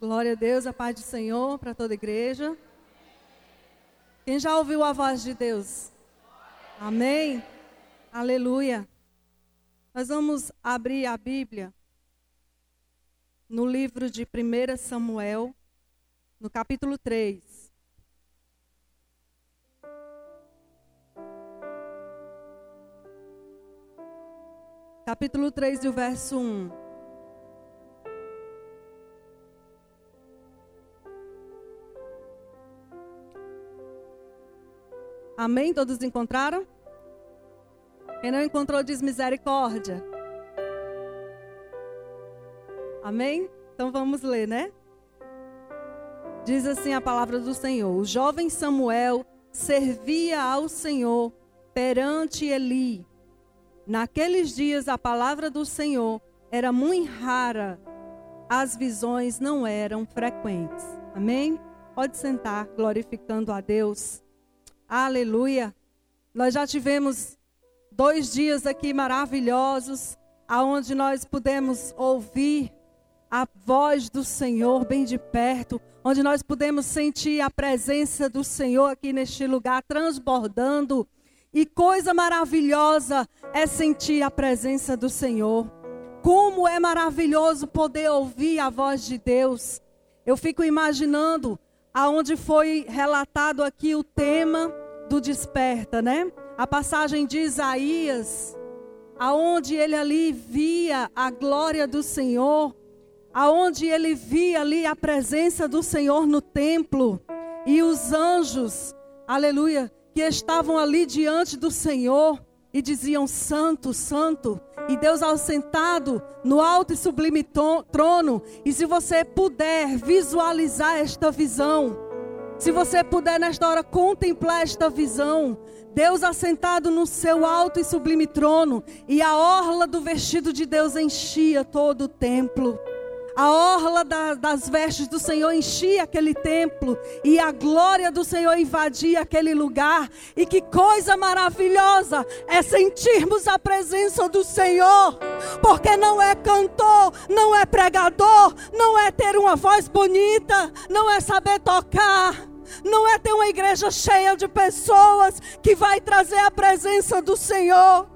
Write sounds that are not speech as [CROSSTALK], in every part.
Glória a Deus, a paz do Senhor para toda a igreja. Quem já ouviu a voz de Deus? Amém? Aleluia. Nós vamos abrir a Bíblia no livro de 1 Samuel, no capítulo 3. Capítulo 3 e o verso 1. Amém? Todos encontraram? Quem não encontrou, diz misericórdia. Amém? Então vamos ler, né? Diz assim a palavra do Senhor: O jovem Samuel servia ao Senhor perante Eli. Naqueles dias a palavra do Senhor era muito rara, as visões não eram frequentes. Amém? Pode sentar, glorificando a Deus. Aleluia. Nós já tivemos dois dias aqui maravilhosos, aonde nós pudemos ouvir a voz do Senhor bem de perto, onde nós pudemos sentir a presença do Senhor aqui neste lugar transbordando. E coisa maravilhosa é sentir a presença do Senhor. Como é maravilhoso poder ouvir a voz de Deus. Eu fico imaginando aonde foi relatado aqui o tema do desperta, né? A passagem de Isaías, aonde ele ali via a glória do Senhor, aonde ele via ali a presença do Senhor no templo e os anjos, aleluia, que estavam ali diante do Senhor e diziam: Santo, Santo. E Deus ao sentado no alto e sublime trono. E se você puder visualizar esta visão, se você puder nesta hora contemplar esta visão, Deus assentado no seu alto e sublime trono, e a orla do vestido de Deus enchia todo o templo. A orla da, das vestes do Senhor enchia aquele templo e a glória do Senhor invadia aquele lugar. E que coisa maravilhosa é sentirmos a presença do Senhor, porque não é cantor, não é pregador, não é ter uma voz bonita, não é saber tocar. Não é ter uma igreja cheia de pessoas que vai trazer a presença do Senhor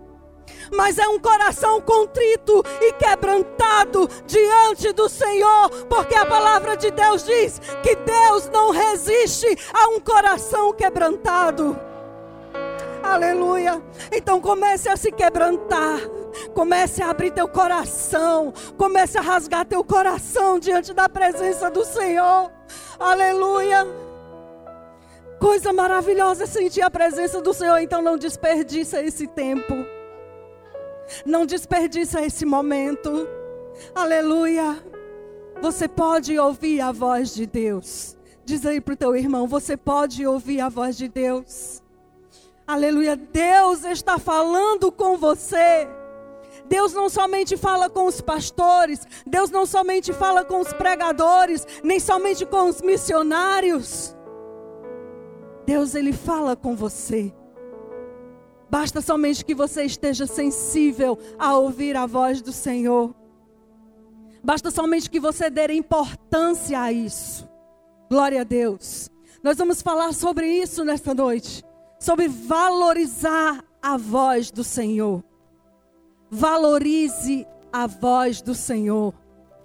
mas é um coração contrito e quebrantado diante do Senhor, porque a palavra de Deus diz que Deus não resiste a um coração quebrantado. Aleluia. Então comece a se quebrantar. Comece a abrir teu coração. Comece a rasgar teu coração diante da presença do Senhor. Aleluia. Coisa maravilhosa é sentir a presença do Senhor. Então não desperdiça esse tempo. Não desperdiça esse momento. Aleluia. Você pode ouvir a voz de Deus. Diz aí para o teu irmão: você pode ouvir a voz de Deus. Aleluia. Deus está falando com você. Deus não somente fala com os pastores, Deus não somente fala com os pregadores, nem somente com os missionários. Deus ele fala com você. Basta somente que você esteja sensível a ouvir a voz do Senhor. Basta somente que você dê importância a isso. Glória a Deus. Nós vamos falar sobre isso nesta noite. Sobre valorizar a voz do Senhor. Valorize a voz do Senhor.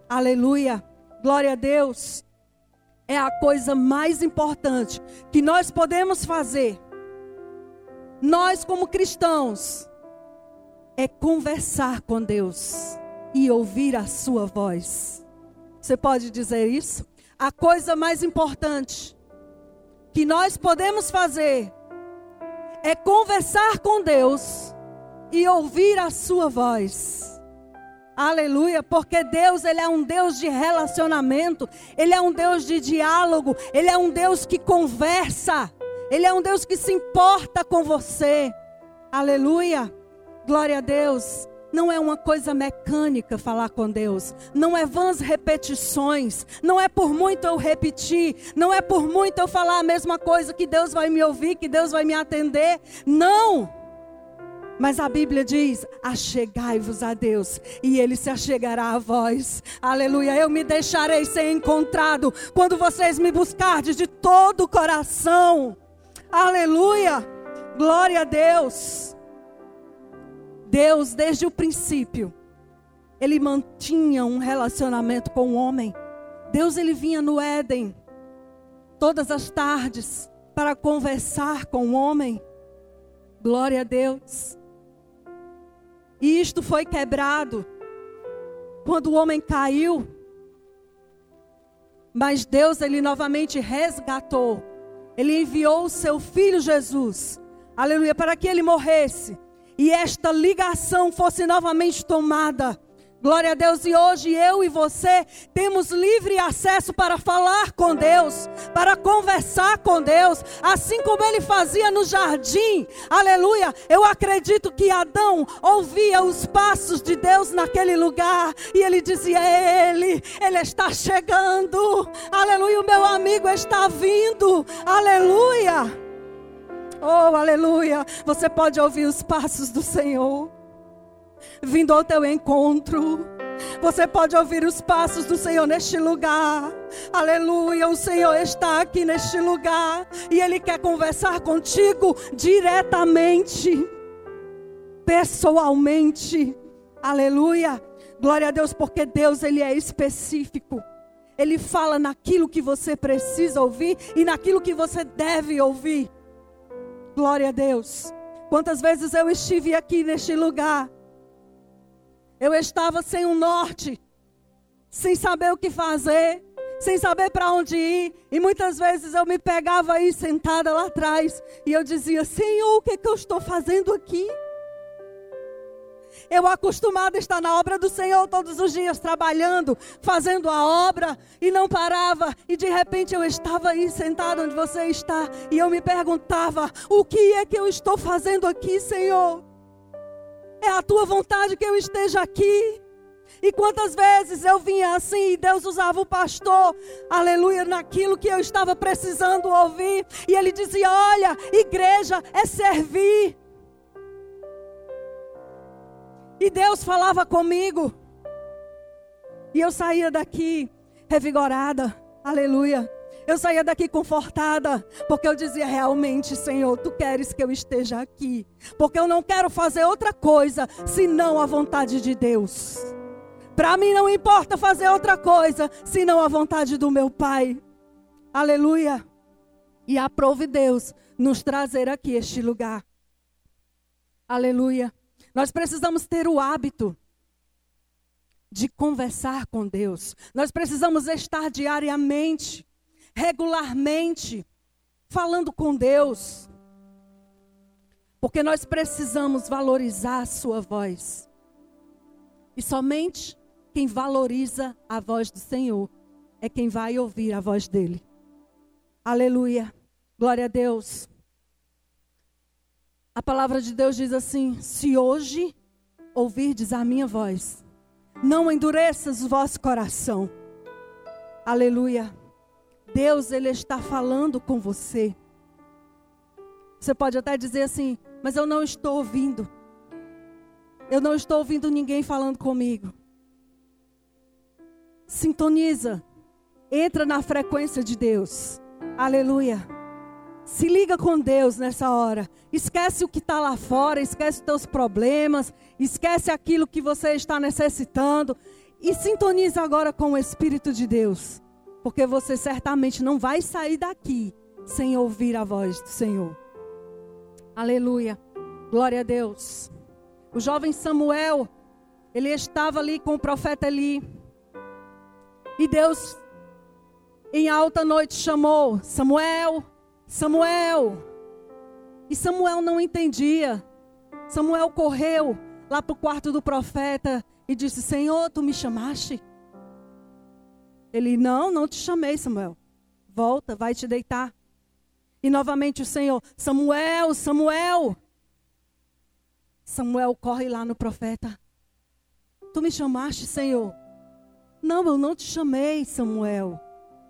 Aleluia. Glória a Deus. É a coisa mais importante que nós podemos fazer nós, como cristãos, é conversar com Deus e ouvir a Sua voz. Você pode dizer isso? A coisa mais importante que nós podemos fazer é conversar com Deus e ouvir a Sua voz. Aleluia, porque Deus, ele é um Deus de relacionamento, ele é um Deus de diálogo, ele é um Deus que conversa. Ele é um Deus que se importa com você. Aleluia. Glória a Deus. Não é uma coisa mecânica falar com Deus. Não é vãs repetições. Não é por muito eu repetir. Não é por muito eu falar a mesma coisa que Deus vai me ouvir, que Deus vai me atender. Não. Mas a Bíblia diz: achegai-vos a Deus, e Ele se achegará a vós. Aleluia. Eu me deixarei ser encontrado quando vocês me buscardes de todo o coração. Aleluia. Glória a Deus. Deus, desde o princípio, Ele mantinha um relacionamento com o homem. Deus, Ele vinha no Éden, todas as tardes, para conversar com o homem. Glória a Deus. E isto foi quebrado quando o homem caiu. Mas Deus, Ele novamente resgatou. Ele enviou o seu filho Jesus, aleluia, para que ele morresse. E esta ligação fosse novamente tomada Glória a Deus. E hoje eu e você temos livre acesso para falar com Deus, para conversar com Deus, assim como ele fazia no jardim. Aleluia. Eu acredito que Adão ouvia os passos de Deus naquele lugar e ele dizia: Ele, ele está chegando. Aleluia. O meu amigo está vindo. Aleluia. Oh, aleluia. Você pode ouvir os passos do Senhor vindo ao teu encontro. Você pode ouvir os passos do Senhor neste lugar. Aleluia, o Senhor está aqui neste lugar e Ele quer conversar contigo diretamente, pessoalmente. Aleluia, glória a Deus, porque Deus Ele é específico. Ele fala naquilo que você precisa ouvir e naquilo que você deve ouvir. Glória a Deus. Quantas vezes eu estive aqui neste lugar eu estava sem um norte, sem saber o que fazer, sem saber para onde ir. E muitas vezes eu me pegava aí sentada lá atrás e eu dizia: Senhor, o que, é que eu estou fazendo aqui? Eu acostumada a estar na obra do Senhor todos os dias, trabalhando, fazendo a obra, e não parava. E de repente eu estava aí sentada onde você está, e eu me perguntava: o que é que eu estou fazendo aqui, Senhor? É a tua vontade que eu esteja aqui. E quantas vezes eu vinha assim e Deus usava o pastor, aleluia, naquilo que eu estava precisando ouvir. E ele dizia: Olha, igreja é servir. E Deus falava comigo. E eu saía daqui revigorada, aleluia. Eu saía daqui confortada, porque eu dizia realmente, Senhor, tu queres que eu esteja aqui, porque eu não quero fazer outra coisa senão a vontade de Deus. Para mim não importa fazer outra coisa senão a vontade do meu Pai. Aleluia. E aprove Deus nos trazer aqui este lugar. Aleluia. Nós precisamos ter o hábito de conversar com Deus. Nós precisamos estar diariamente regularmente, falando com Deus. Porque nós precisamos valorizar a sua voz. E somente quem valoriza a voz do Senhor é quem vai ouvir a voz dele. Aleluia. Glória a Deus. A palavra de Deus diz assim: Se hoje ouvirdes a minha voz, não endureças o vosso coração. Aleluia. Deus, Ele está falando com você. Você pode até dizer assim, mas eu não estou ouvindo. Eu não estou ouvindo ninguém falando comigo. Sintoniza. Entra na frequência de Deus. Aleluia. Se liga com Deus nessa hora. Esquece o que está lá fora, esquece os teus problemas, esquece aquilo que você está necessitando. E sintoniza agora com o Espírito de Deus. Porque você certamente não vai sair daqui sem ouvir a voz do Senhor. Aleluia. Glória a Deus. O jovem Samuel, ele estava ali com o profeta Eli. E Deus, em alta noite, chamou: Samuel, Samuel. E Samuel não entendia. Samuel correu lá para o quarto do profeta e disse: Senhor, tu me chamaste? Ele, não, não te chamei, Samuel. Volta, vai te deitar. E novamente o Senhor, Samuel, Samuel. Samuel corre lá no profeta. Tu me chamaste, Senhor? Não, eu não te chamei, Samuel.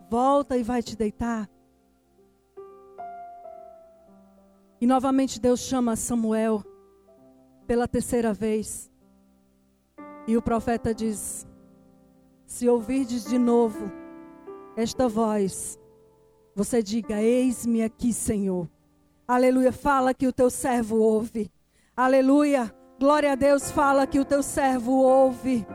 Volta e vai te deitar. E novamente Deus chama Samuel pela terceira vez. E o profeta diz: Se ouvirdes de novo esta voz, você diga: Eis-me aqui, Senhor. Aleluia. Fala que o teu servo ouve. Aleluia. Glória a Deus. Fala que o teu servo ouve.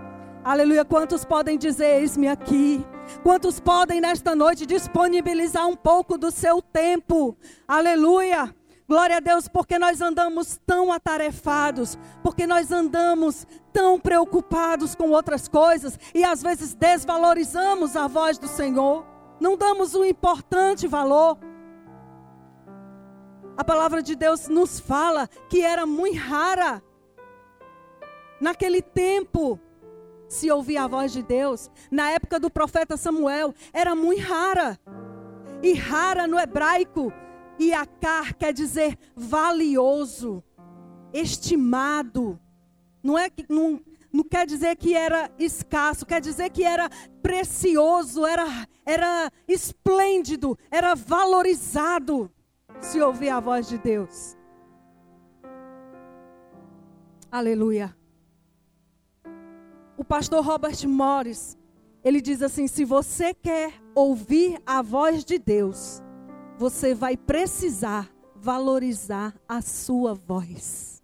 Aleluia. Quantos podem dizer: Eis-me aqui? Quantos podem nesta noite disponibilizar um pouco do seu tempo? Aleluia. Glória a Deus, porque nós andamos tão atarefados, porque nós andamos tão preocupados com outras coisas e às vezes desvalorizamos a voz do Senhor, não damos um importante valor. A palavra de Deus nos fala que era muito rara naquele tempo se ouvir a voz de Deus. Na época do profeta Samuel, era muito rara. E rara no hebraico Iacar quer dizer valioso, estimado. Não, é, não, não quer dizer que era escasso, quer dizer que era precioso, era, era esplêndido, era valorizado. Se ouvir a voz de Deus. Aleluia. O pastor Robert Morris, ele diz assim: se você quer ouvir a voz de Deus, você vai precisar valorizar a sua voz.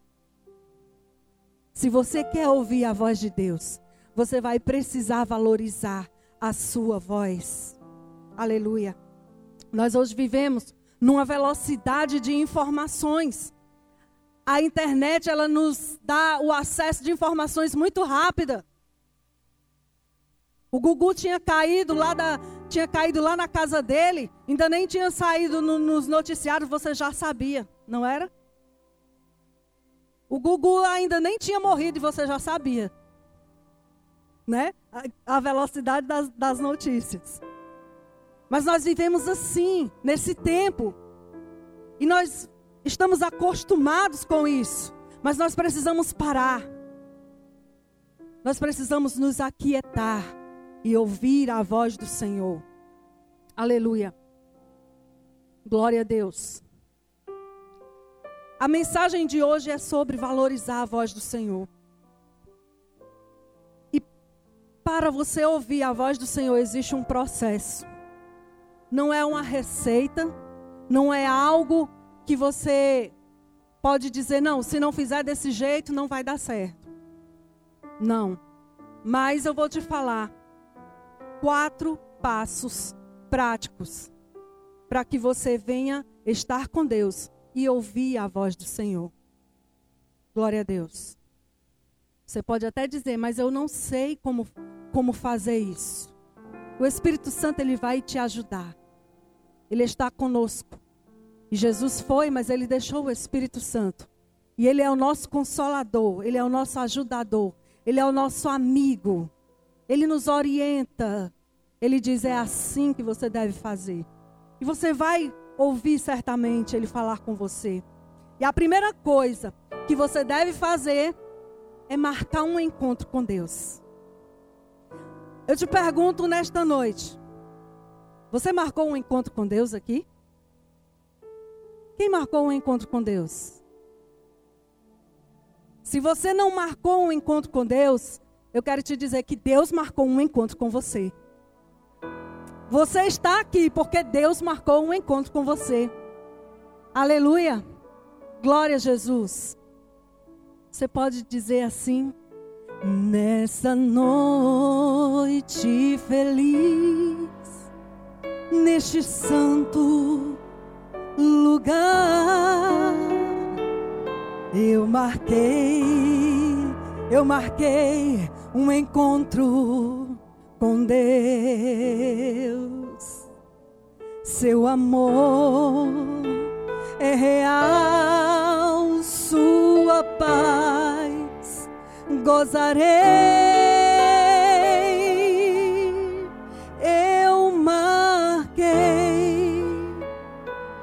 Se você quer ouvir a voz de Deus, você vai precisar valorizar a sua voz. Aleluia. Nós hoje vivemos numa velocidade de informações. A internet ela nos dá o acesso de informações muito rápida. O Gugu tinha caído lá da, tinha caído lá na casa dele, ainda nem tinha saído no, nos noticiários, você já sabia, não era? O Gugu ainda nem tinha morrido e você já sabia. Né? A, a velocidade das, das notícias. Mas nós vivemos assim, nesse tempo. E nós estamos acostumados com isso. Mas nós precisamos parar. Nós precisamos nos aquietar e ouvir a voz do Senhor. Aleluia. Glória a Deus. A mensagem de hoje é sobre valorizar a voz do Senhor. E para você ouvir a voz do Senhor existe um processo. Não é uma receita, não é algo que você pode dizer, não, se não fizer desse jeito não vai dar certo. Não. Mas eu vou te falar quatro passos práticos para que você venha estar com Deus e ouvir a voz do Senhor. Glória a Deus. Você pode até dizer, mas eu não sei como, como fazer isso. O Espírito Santo ele vai te ajudar. Ele está conosco. E Jesus foi, mas ele deixou o Espírito Santo. E ele é o nosso consolador, ele é o nosso ajudador, ele é o nosso amigo. Ele nos orienta. Ele diz: é assim que você deve fazer. E você vai ouvir certamente ele falar com você. E a primeira coisa que você deve fazer é marcar um encontro com Deus. Eu te pergunto nesta noite: você marcou um encontro com Deus aqui? Quem marcou um encontro com Deus? Se você não marcou um encontro com Deus, eu quero te dizer que Deus marcou um encontro com você. Você está aqui porque Deus marcou um encontro com você. Aleluia. Glória a Jesus. Você pode dizer assim: Nessa noite feliz, neste santo lugar, eu marquei, eu marquei um encontro com Deus. Seu amor é real, sua paz gozarei. Eu marquei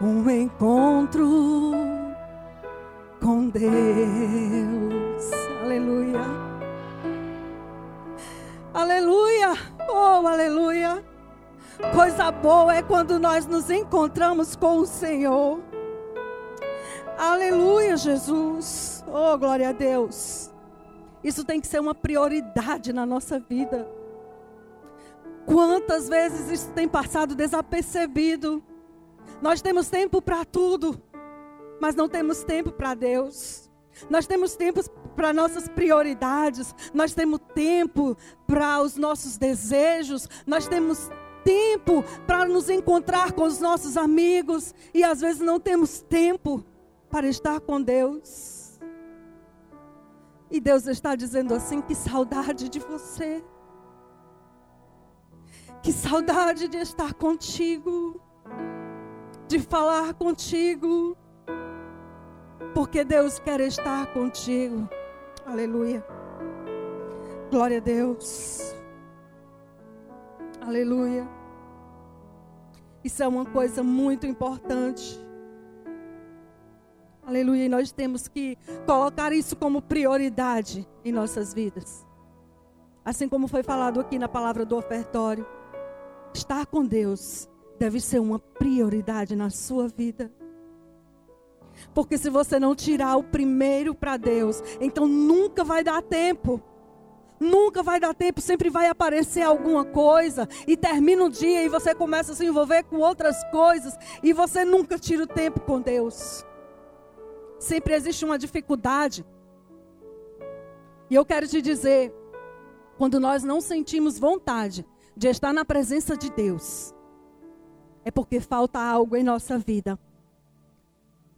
um encontro com Deus. Aleluia! Oh, aleluia! Coisa boa é quando nós nos encontramos com o Senhor. Aleluia, Jesus. Oh, glória a Deus. Isso tem que ser uma prioridade na nossa vida. Quantas vezes isso tem passado desapercebido? Nós temos tempo para tudo, mas não temos tempo para Deus. Nós temos tempo para nossas prioridades, nós temos tempo para os nossos desejos, nós temos tempo para nos encontrar com os nossos amigos e às vezes não temos tempo para estar com Deus. E Deus está dizendo assim: que saudade de você. Que saudade de estar contigo, de falar contigo, porque Deus quer estar contigo. Aleluia. Glória a Deus. Aleluia. Isso é uma coisa muito importante. Aleluia. E nós temos que colocar isso como prioridade em nossas vidas. Assim como foi falado aqui na palavra do ofertório. Estar com Deus deve ser uma prioridade na sua vida. Porque se você não tirar o primeiro para Deus, então nunca vai dar tempo. Nunca vai dar tempo, sempre vai aparecer alguma coisa e termina o dia e você começa a se envolver com outras coisas e você nunca tira o tempo com Deus. Sempre existe uma dificuldade. E eu quero te dizer, quando nós não sentimos vontade de estar na presença de Deus, é porque falta algo em nossa vida.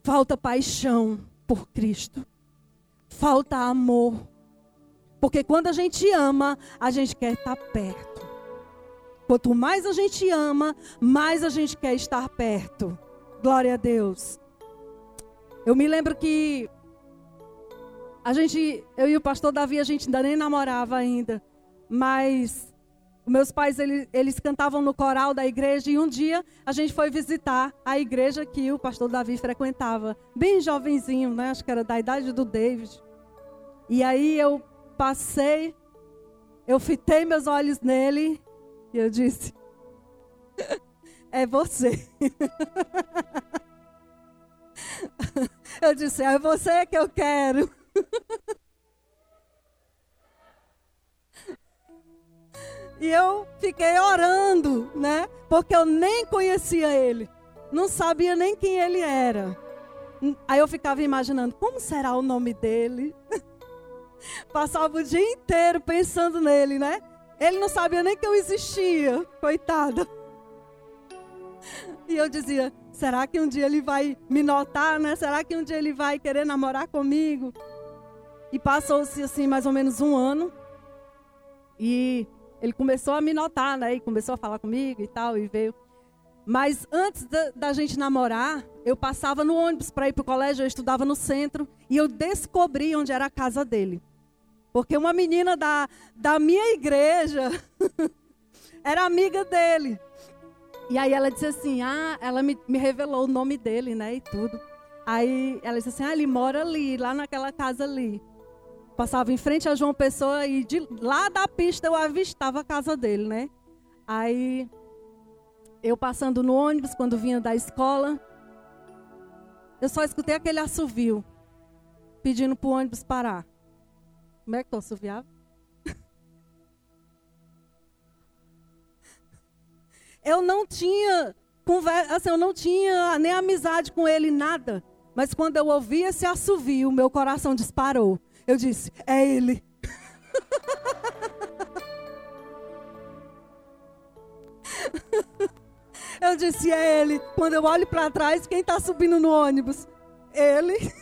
Falta paixão por Cristo. Falta amor. Porque quando a gente ama, a gente quer estar perto. Quanto mais a gente ama, mais a gente quer estar perto. Glória a Deus. Eu me lembro que a gente, eu e o pastor Davi, a gente ainda nem namorava ainda. Mas meus pais, eles, eles cantavam no coral da igreja e um dia a gente foi visitar a igreja que o pastor Davi frequentava. Bem jovenzinho, né? Acho que era da idade do David. E aí eu passei, eu fitei meus olhos nele e eu disse: [LAUGHS] É você. [LAUGHS] eu disse: É você que eu quero. [LAUGHS] E eu fiquei orando, né? Porque eu nem conhecia ele. Não sabia nem quem ele era. Aí eu ficava imaginando, como será o nome dele? [LAUGHS] Passava o dia inteiro pensando nele, né? Ele não sabia nem que eu existia, coitada. E eu dizia, será que um dia ele vai me notar, né? Será que um dia ele vai querer namorar comigo? E passou-se assim mais ou menos um ano. E ele começou a me notar, né? E começou a falar comigo e tal, e veio. Mas antes da, da gente namorar, eu passava no ônibus para ir para o colégio, eu estudava no centro, e eu descobri onde era a casa dele. Porque uma menina da, da minha igreja [LAUGHS] era amiga dele. E aí ela disse assim: Ah, ela me, me revelou o nome dele, né? E tudo. Aí ela disse assim: Ah, ele mora ali, lá naquela casa ali. Passava em frente a João Pessoa e de lá da pista eu avistava a casa dele, né? Aí eu passando no ônibus quando vinha da escola, eu só escutei aquele assovio pedindo para o ônibus parar. Como é que tu assoviava? [LAUGHS] eu não tinha conversa, assim, eu não tinha nem amizade com ele, nada. Mas quando eu ouvi esse assovio, meu coração disparou. Eu disse: É ele. [LAUGHS] eu disse: É ele. Quando eu olho para trás, quem está subindo no ônibus? Ele. [LAUGHS]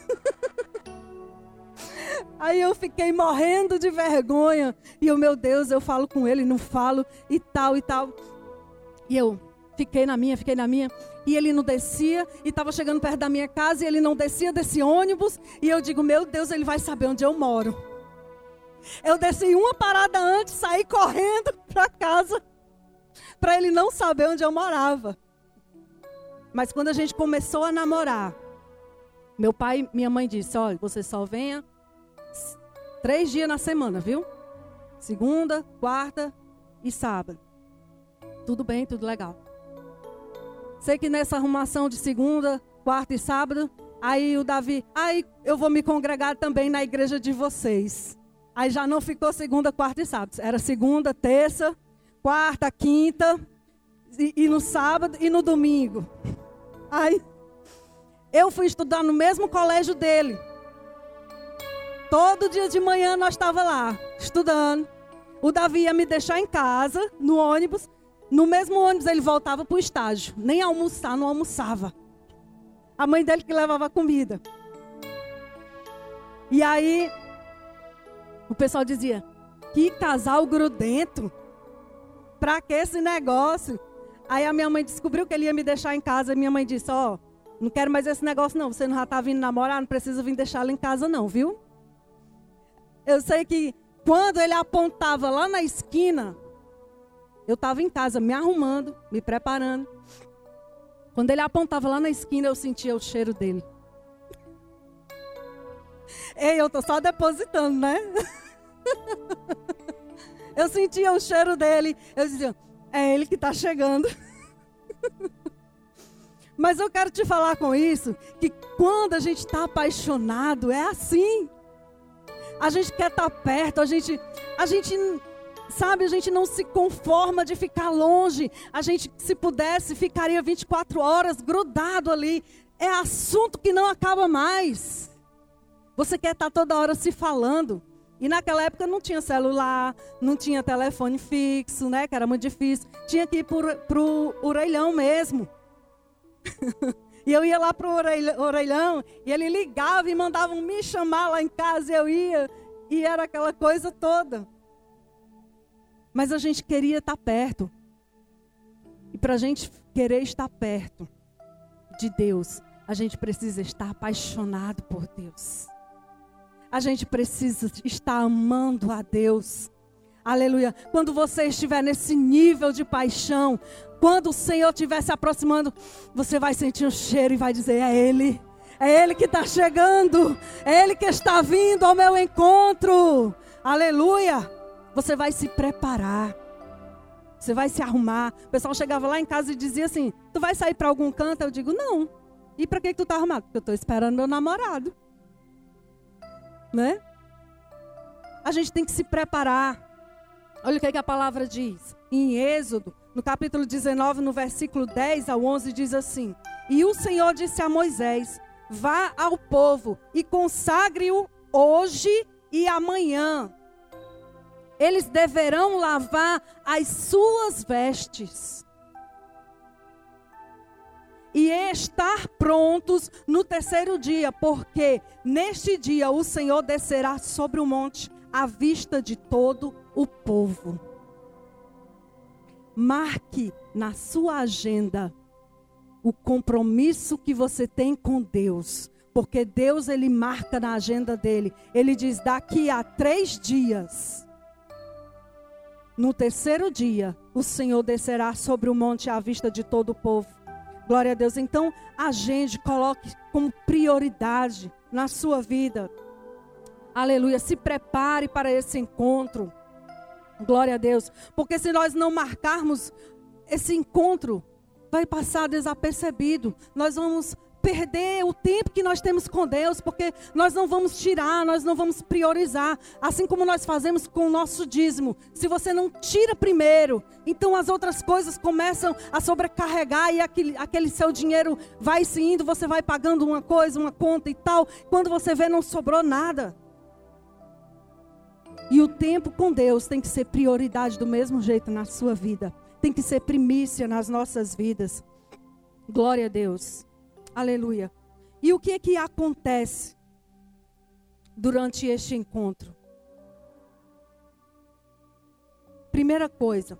Aí eu fiquei morrendo de vergonha. E eu, meu Deus, eu falo com ele, não falo, e tal, e tal. E eu fiquei na minha, fiquei na minha e ele não descia, e estava chegando perto da minha casa, e ele não descia desse ônibus, e eu digo, meu Deus, ele vai saber onde eu moro. Eu desci uma parada antes, saí correndo [LAUGHS] para casa, para ele não saber onde eu morava. Mas quando a gente começou a namorar, meu pai minha mãe disse, olha, você só venha três dias na semana, viu? Segunda, quarta e sábado. Tudo bem, tudo legal. Sei que nessa arrumação de segunda, quarta e sábado, Aí o Davi, aí eu vou me congregar também na igreja de vocês. Aí já não ficou segunda, quarta e sábado. Era segunda, terça, quarta, quinta, e, e no sábado e no domingo. Aí eu fui estudar no mesmo colégio dele. Todo dia de manhã nós estava lá, estudando. O Davi ia me deixar em casa, no ônibus. No mesmo ônibus ele voltava para o estágio. Nem almoçar, não almoçava. A mãe dele que levava comida. E aí, o pessoal dizia: que casal grudento. Pra que esse negócio? Aí a minha mãe descobriu que ele ia me deixar em casa. E minha mãe disse: Ó, oh, não quero mais esse negócio, não. Você não já está vindo namorar, não precisa vir deixá-lo em casa, não, viu? Eu sei que quando ele apontava lá na esquina, eu estava em casa me arrumando, me preparando. Quando ele apontava lá na esquina, eu sentia o cheiro dele. Ei, eu tô só depositando, né? [LAUGHS] Eu sentia o cheiro dele. Eu dizia, é ele que está chegando. [LAUGHS] Mas eu quero te falar com isso, que quando a gente está apaixonado, é assim. A gente quer estar tá perto, a gente, a gente, sabe, a gente não se conforma de ficar longe. A gente, se pudesse, ficaria 24 horas grudado ali. É assunto que não acaba mais. Você quer estar toda hora se falando. E naquela época não tinha celular, não tinha telefone fixo, né? Que era muito difícil. Tinha que ir para o orelhão mesmo. [LAUGHS] e eu ia lá para o orelhão e ele ligava e mandava me chamar lá em casa. E eu ia e era aquela coisa toda. Mas a gente queria estar perto. E para a gente querer estar perto de Deus, a gente precisa estar apaixonado por Deus. A gente precisa estar amando a Deus. Aleluia. Quando você estiver nesse nível de paixão, quando o Senhor estiver se aproximando, você vai sentir o cheiro e vai dizer: É Ele. É Ele que está chegando. É Ele que está vindo ao meu encontro. Aleluia. Você vai se preparar. Você vai se arrumar. O pessoal chegava lá em casa e dizia assim: Tu vai sair para algum canto? Eu digo: Não. E para que, que tu está arrumado? Porque eu estou esperando meu namorado né? A gente tem que se preparar. Olha o que, é que a palavra diz. Em Êxodo, no capítulo 19, no versículo 10 ao 11, diz assim: E o Senhor disse a Moisés: Vá ao povo e consagre-o hoje e amanhã. Eles deverão lavar as suas vestes e estar prontos no terceiro dia, porque neste dia o Senhor descerá sobre o monte à vista de todo o povo. Marque na sua agenda o compromisso que você tem com Deus, porque Deus ele marca na agenda dele. Ele diz: daqui a três dias, no terceiro dia, o Senhor descerá sobre o monte à vista de todo o povo. Glória a Deus. Então, agende, coloque como prioridade na sua vida. Aleluia. Se prepare para esse encontro. Glória a Deus. Porque se nós não marcarmos esse encontro, vai passar desapercebido. Nós vamos perder o tempo que nós temos com Deus, porque nós não vamos tirar, nós não vamos priorizar, assim como nós fazemos com o nosso dízimo. Se você não tira primeiro, então as outras coisas começam a sobrecarregar e aquele, aquele seu dinheiro vai se indo, você vai pagando uma coisa, uma conta e tal. Quando você vê, não sobrou nada. E o tempo com Deus tem que ser prioridade do mesmo jeito na sua vida. Tem que ser primícia nas nossas vidas. Glória a Deus. Aleluia. E o que é que acontece durante este encontro? Primeira coisa,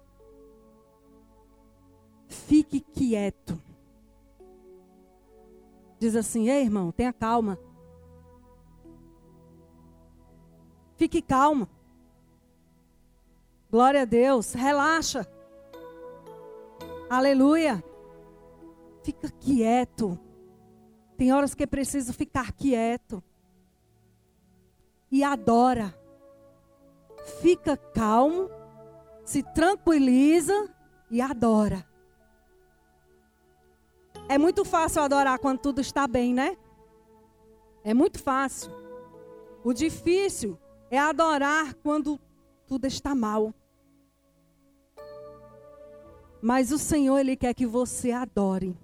fique quieto. Diz assim: ei irmão, tenha calma. Fique calmo. Glória a Deus, relaxa. Aleluia. Fica quieto. Tem horas que é preciso ficar quieto. E adora. Fica calmo, se tranquiliza e adora. É muito fácil adorar quando tudo está bem, né? É muito fácil. O difícil é adorar quando tudo está mal. Mas o Senhor, Ele quer que você adore.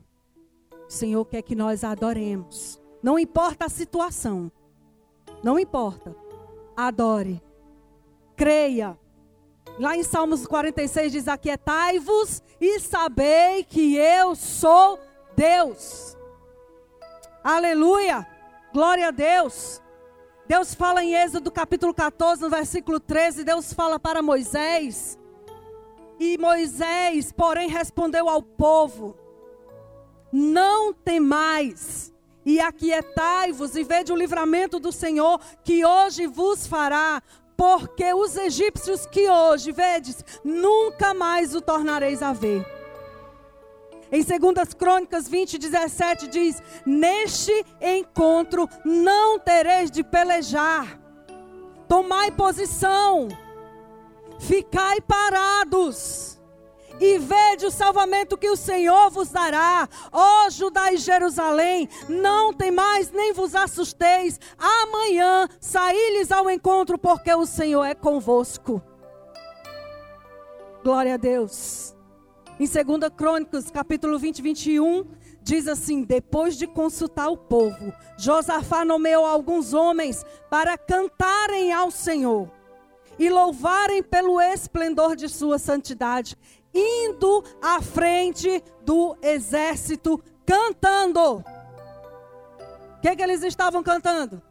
O Senhor quer que nós adoremos. Não importa a situação. Não importa. Adore. Creia. Lá em Salmos 46 diz: Aquietai-vos e sabei que eu sou Deus. Aleluia. Glória a Deus. Deus fala em Êxodo capítulo 14, no versículo 13, Deus fala para Moisés. E Moisés, porém, respondeu ao povo: Não temais, e aquietai-vos, e vede o livramento do Senhor, que hoje vos fará, porque os egípcios que hoje vedes, nunca mais o tornareis a ver. Em 2 Crônicas 20, 17 diz: Neste encontro não tereis de pelejar, tomai posição, ficai parados. E vede o salvamento que o Senhor vos dará, ó Judá e Jerusalém, não temais nem vos assusteis, amanhã saí-lhes ao encontro, porque o Senhor é convosco. Glória a Deus. Em 2 Crônicas, capítulo 20, 21, diz assim: Depois de consultar o povo, Josafá nomeou alguns homens para cantarem ao Senhor e louvarem pelo esplendor de sua santidade, indo à frente do exército, cantando. O que, que eles estavam cantando?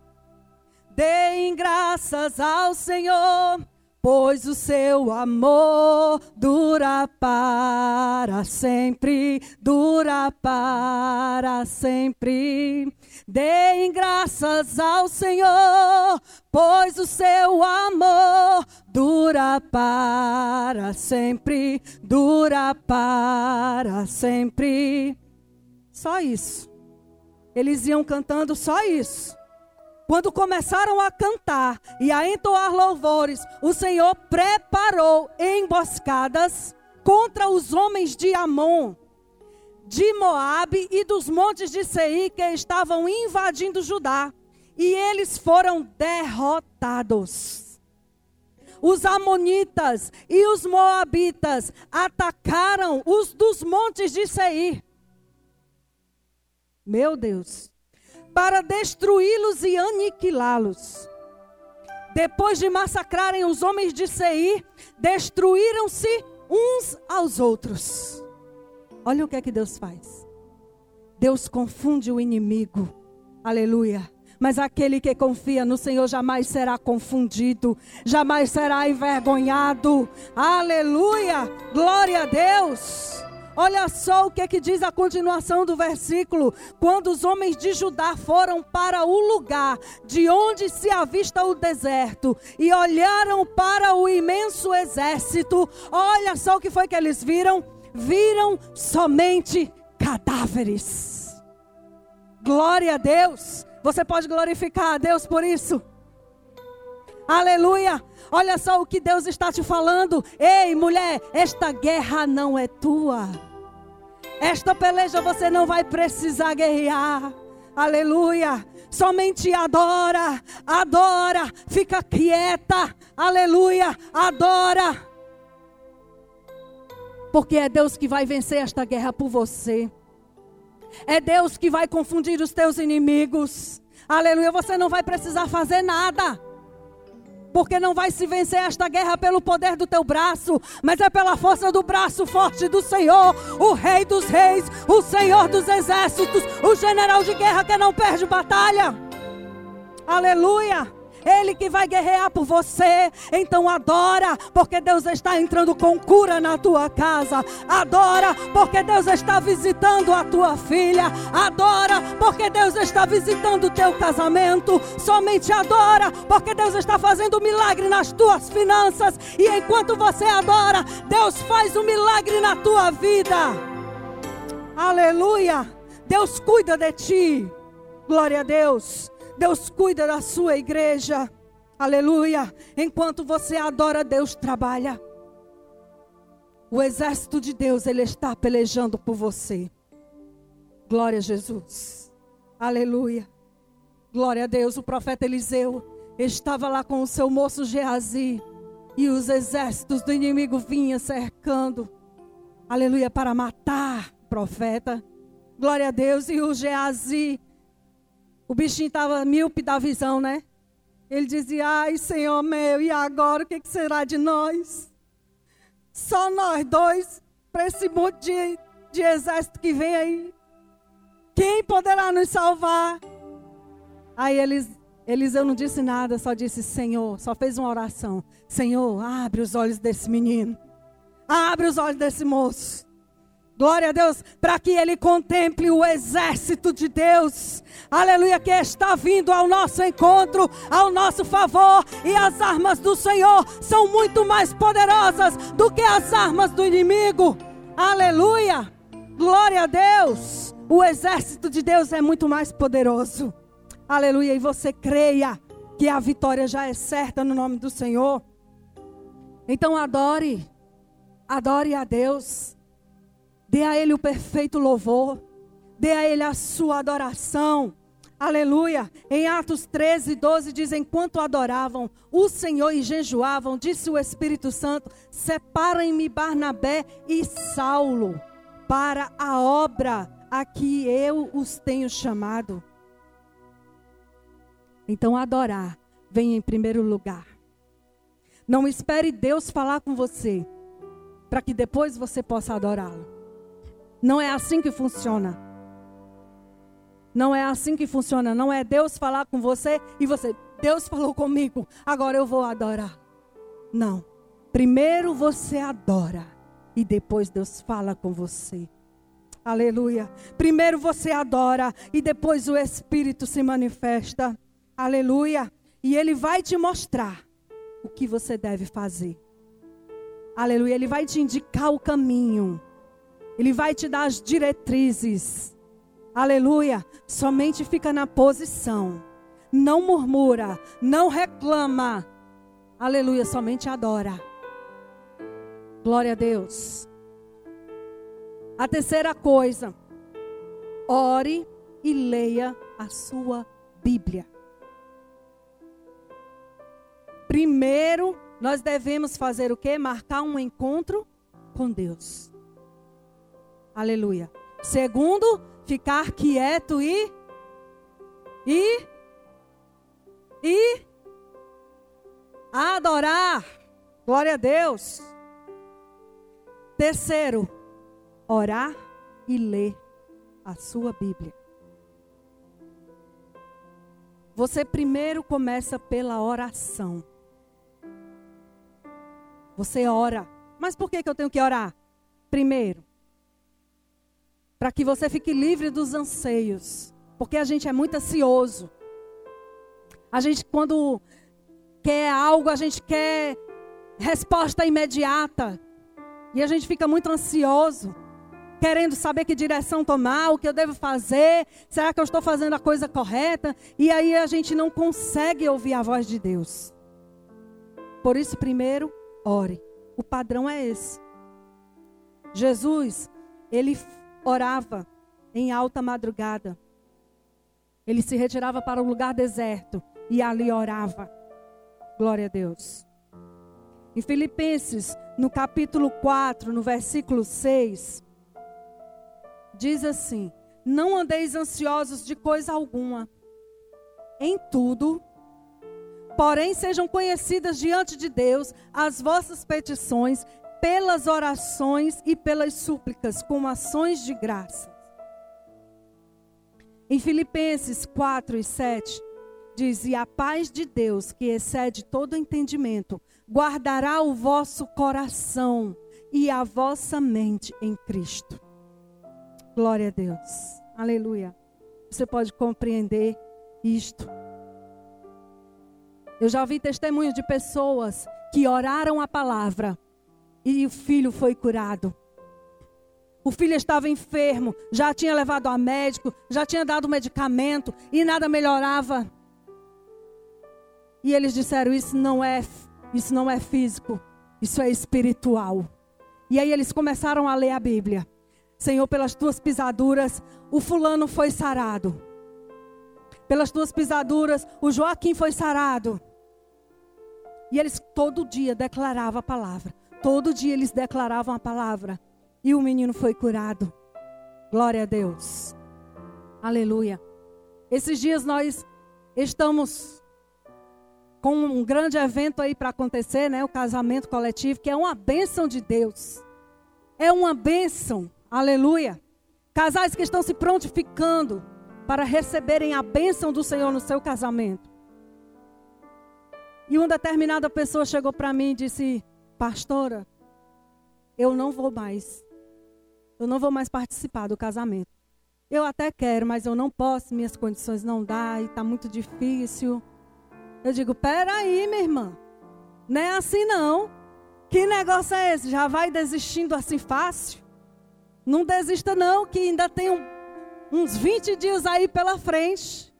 Deem graças ao Senhor pois o seu amor dura para sempre, dura para sempre. Deem graças ao Senhor, pois o seu amor dura para sempre, dura para sempre. Só isso. Eles iam cantando só isso. Quando começaram a cantar e a entoar louvores, o Senhor preparou emboscadas contra os homens de Amon, de Moabe e dos montes de Seir que estavam invadindo Judá, e eles foram derrotados. Os amonitas e os moabitas atacaram os dos montes de Seir. Meu Deus para destruí-los e aniquilá-los. Depois de massacrarem os homens de Seir, destruíram-se uns aos outros. Olha o que é que Deus faz. Deus confunde o inimigo. Aleluia. Mas aquele que confia no Senhor jamais será confundido, jamais será envergonhado. Aleluia! Glória a Deus! Olha só o que, é que diz a continuação do versículo. Quando os homens de Judá foram para o lugar de onde se avista o deserto e olharam para o imenso exército, olha só o que foi que eles viram: viram somente cadáveres. Glória a Deus. Você pode glorificar a Deus por isso? Aleluia. Olha só o que Deus está te falando. Ei, mulher, esta guerra não é tua. Esta peleja você não vai precisar guerrear. Aleluia. Somente adora, adora, fica quieta. Aleluia, adora. Porque é Deus que vai vencer esta guerra por você. É Deus que vai confundir os teus inimigos. Aleluia, você não vai precisar fazer nada porque não vai se vencer esta guerra pelo poder do teu braço, mas é pela força do braço forte do Senhor, o Rei dos Reis, o Senhor dos Exércitos, o general de guerra que não perde batalha. Aleluia! Ele que vai guerrear por você. Então adora, porque Deus está entrando com cura na tua casa. Adora, porque Deus está visitando a tua filha. Adora, porque Deus está visitando o teu casamento. Somente adora, porque Deus está fazendo milagre nas tuas finanças. E enquanto você adora, Deus faz um milagre na tua vida. Aleluia! Deus cuida de ti. Glória a Deus. Deus cuida da sua igreja. Aleluia. Enquanto você adora, Deus trabalha. O exército de Deus, ele está pelejando por você. Glória a Jesus. Aleluia. Glória a Deus, o profeta Eliseu estava lá com o seu moço Geazi e os exércitos do inimigo vinham cercando. Aleluia, para matar o profeta. Glória a Deus. E o Geazi, o bichinho estava míope da visão, né? Ele dizia: Ai, Senhor meu, e agora o que, que será de nós? Só nós dois, para esse monte de, de exército que vem aí. Quem poderá nos salvar? Aí eles, Eliseu não disse nada, só disse: Senhor, só fez uma oração: Senhor, abre os olhos desse menino, abre os olhos desse moço. Glória a Deus, para que ele contemple o exército de Deus. Aleluia, que está vindo ao nosso encontro, ao nosso favor. E as armas do Senhor são muito mais poderosas do que as armas do inimigo. Aleluia, glória a Deus. O exército de Deus é muito mais poderoso. Aleluia, e você creia que a vitória já é certa no nome do Senhor. Então adore, adore a Deus. Dê a Ele o perfeito louvor. Dê a Ele a sua adoração. Aleluia. Em Atos 13, 12 diz: Enquanto adoravam o Senhor e jejuavam, disse o Espírito Santo: Separem-me Barnabé e Saulo para a obra a que eu os tenho chamado. Então, adorar vem em primeiro lugar. Não espere Deus falar com você para que depois você possa adorá-lo. Não é assim que funciona. Não é assim que funciona. Não é Deus falar com você e você, Deus falou comigo, agora eu vou adorar. Não. Primeiro você adora e depois Deus fala com você. Aleluia. Primeiro você adora e depois o Espírito se manifesta. Aleluia. E ele vai te mostrar o que você deve fazer. Aleluia. Ele vai te indicar o caminho. Ele vai te dar as diretrizes. Aleluia. Somente fica na posição. Não murmura, não reclama. Aleluia, somente adora. Glória a Deus. A terceira coisa, ore e leia a sua Bíblia. Primeiro, nós devemos fazer o que? Marcar um encontro com Deus. Aleluia. Segundo, ficar quieto e e e adorar. Glória a Deus. Terceiro, orar e ler a sua Bíblia. Você primeiro começa pela oração. Você ora. Mas por que, que eu tenho que orar? Primeiro, para que você fique livre dos anseios, porque a gente é muito ansioso. A gente, quando quer algo, a gente quer resposta imediata. E a gente fica muito ansioso, querendo saber que direção tomar, o que eu devo fazer, será que eu estou fazendo a coisa correta? E aí a gente não consegue ouvir a voz de Deus. Por isso, primeiro, ore. O padrão é esse. Jesus, ele orava em alta madrugada. Ele se retirava para um lugar deserto e ali orava. Glória a Deus. Em Filipenses, no capítulo 4, no versículo 6, diz assim: Não andeis ansiosos de coisa alguma, em tudo, porém sejam conhecidas diante de Deus as vossas petições pelas orações e pelas súplicas, com ações de graça. Em Filipenses 4 e 7, diz: E a paz de Deus, que excede todo entendimento, guardará o vosso coração e a vossa mente em Cristo. Glória a Deus. Aleluia. Você pode compreender isto. Eu já vi testemunhos de pessoas que oraram a palavra e o filho foi curado. O filho estava enfermo, já tinha levado a médico, já tinha dado medicamento e nada melhorava. E eles disseram: "Isso não é, isso não é físico, isso é espiritual". E aí eles começaram a ler a Bíblia. Senhor, pelas tuas pisaduras, o fulano foi sarado. pelas tuas pisaduras, o Joaquim foi sarado. E eles todo dia declaravam a palavra. Todo dia eles declaravam a palavra. E o menino foi curado. Glória a Deus. Aleluia. Esses dias nós estamos com um grande evento aí para acontecer, né? O casamento coletivo, que é uma bênção de Deus. É uma bênção. Aleluia. Casais que estão se prontificando para receberem a bênção do Senhor no seu casamento. E uma determinada pessoa chegou para mim e disse: Pastora, eu não vou mais. Eu não vou mais participar do casamento. Eu até quero, mas eu não posso, minhas condições não dá e está muito difícil. Eu digo: Peraí, minha irmã. Não é assim não. Que negócio é esse? Já vai desistindo assim fácil? Não desista não, que ainda tem um, uns 20 dias aí pela frente.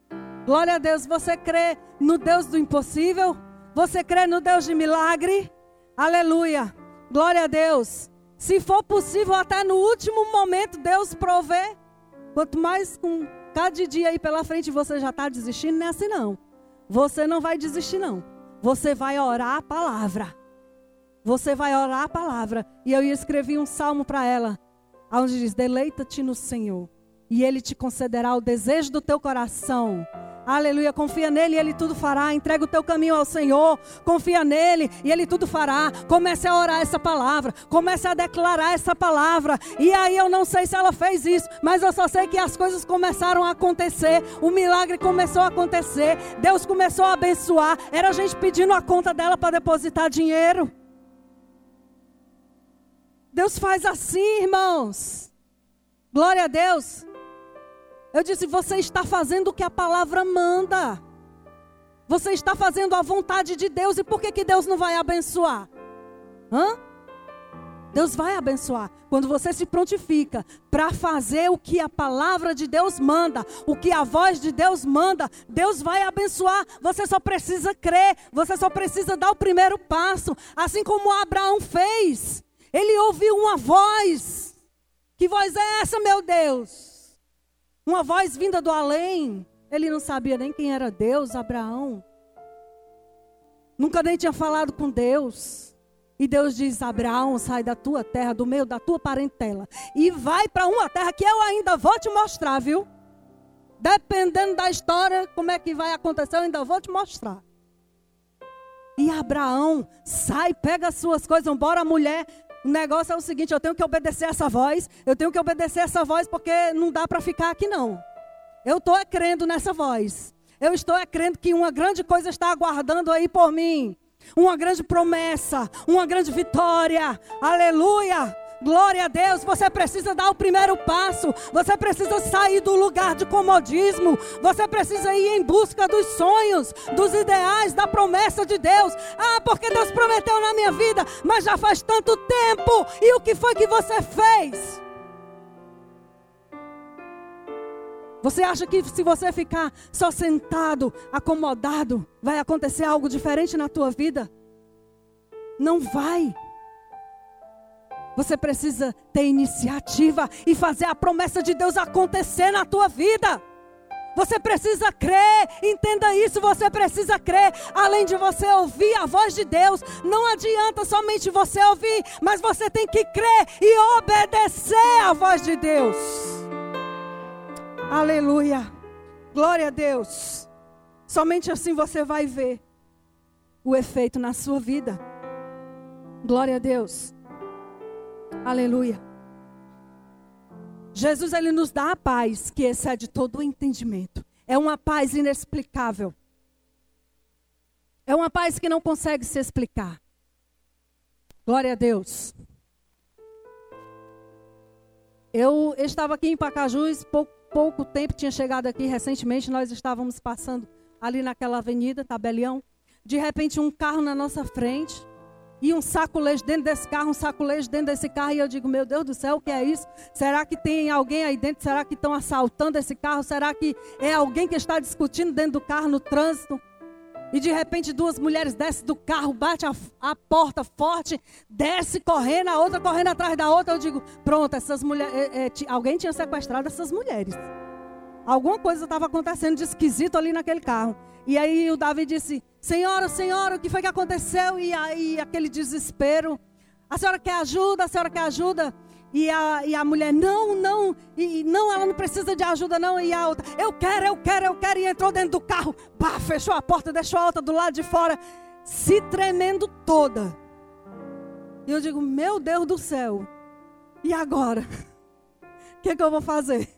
Glória a Deus, você crê no Deus do impossível? Você crê no Deus de milagre? Aleluia. Glória a Deus. Se for possível, até no último momento, Deus provê. Quanto mais com cada dia aí pela frente você já está desistindo, não é assim não. Você não vai desistir não. Você vai orar a palavra. Você vai orar a palavra. E eu escrevi um salmo para ela, onde diz: Deleita-te no Senhor, e Ele te concederá o desejo do teu coração. Aleluia, confia nele e ele tudo fará. Entrega o teu caminho ao Senhor, confia nele e ele tudo fará. Comece a orar essa palavra, comece a declarar essa palavra. E aí eu não sei se ela fez isso, mas eu só sei que as coisas começaram a acontecer, o milagre começou a acontecer, Deus começou a abençoar. Era a gente pedindo a conta dela para depositar dinheiro. Deus faz assim, irmãos. Glória a Deus. Eu disse: você está fazendo o que a palavra manda. Você está fazendo a vontade de Deus. E por que, que Deus não vai abençoar? Hã? Deus vai abençoar. Quando você se prontifica para fazer o que a palavra de Deus manda, o que a voz de Deus manda, Deus vai abençoar. Você só precisa crer, você só precisa dar o primeiro passo. Assim como Abraão fez. Ele ouviu uma voz. Que voz é essa, meu Deus? Uma voz vinda do além. Ele não sabia nem quem era Deus, Abraão. Nunca nem tinha falado com Deus. E Deus diz: Abraão, sai da tua terra, do meio da tua parentela, e vai para uma terra que eu ainda vou te mostrar, viu? Dependendo da história, como é que vai acontecer, eu ainda vou te mostrar. E Abraão sai, pega as suas coisas, embora a mulher o negócio é o seguinte: eu tenho que obedecer essa voz, eu tenho que obedecer essa voz porque não dá para ficar aqui não. Eu estou crendo nessa voz. Eu estou crendo que uma grande coisa está aguardando aí por mim. Uma grande promessa, uma grande vitória. Aleluia! Glória a Deus, você precisa dar o primeiro passo. Você precisa sair do lugar de comodismo. Você precisa ir em busca dos sonhos, dos ideais, da promessa de Deus. Ah, porque Deus prometeu na minha vida, mas já faz tanto tempo. E o que foi que você fez? Você acha que se você ficar só sentado, acomodado, vai acontecer algo diferente na tua vida? Não vai. Você precisa ter iniciativa e fazer a promessa de Deus acontecer na tua vida. Você precisa crer, entenda isso, você precisa crer. Além de você ouvir a voz de Deus, não adianta somente você ouvir, mas você tem que crer e obedecer à voz de Deus. Aleluia. Glória a Deus. Somente assim você vai ver o efeito na sua vida. Glória a Deus. Aleluia. Jesus ele nos dá a paz que excede todo o entendimento. É uma paz inexplicável. É uma paz que não consegue se explicar. Glória a Deus. Eu estava aqui em Pacajus, pouco, pouco tempo, tinha chegado aqui recentemente, nós estávamos passando ali naquela avenida, Tabelião. De repente, um carro na nossa frente. E um saculejo dentro desse carro, um saculejo dentro desse carro. E eu digo, meu Deus do céu, o que é isso? Será que tem alguém aí dentro? Será que estão assaltando esse carro? Será que é alguém que está discutindo dentro do carro no trânsito? E de repente duas mulheres descem do carro, bate a, a, porta forte, desce correndo, a outra correndo atrás da outra. Eu digo, pronto, essas mulheres, é, é, alguém tinha sequestrado essas mulheres. Alguma coisa estava acontecendo de esquisito ali naquele carro. E aí o Davi disse: Senhora, senhora, o que foi que aconteceu? E aí aquele desespero. A senhora quer ajuda? A senhora quer ajuda? E a, e a mulher, não, não, e não, ela não precisa de ajuda, não. E a outra, eu quero, eu quero, eu quero. E entrou dentro do carro, pá, fechou a porta, deixou a outra do lado de fora, se tremendo toda. E eu digo, meu Deus do céu, e agora? [LAUGHS] O que, que eu vou fazer?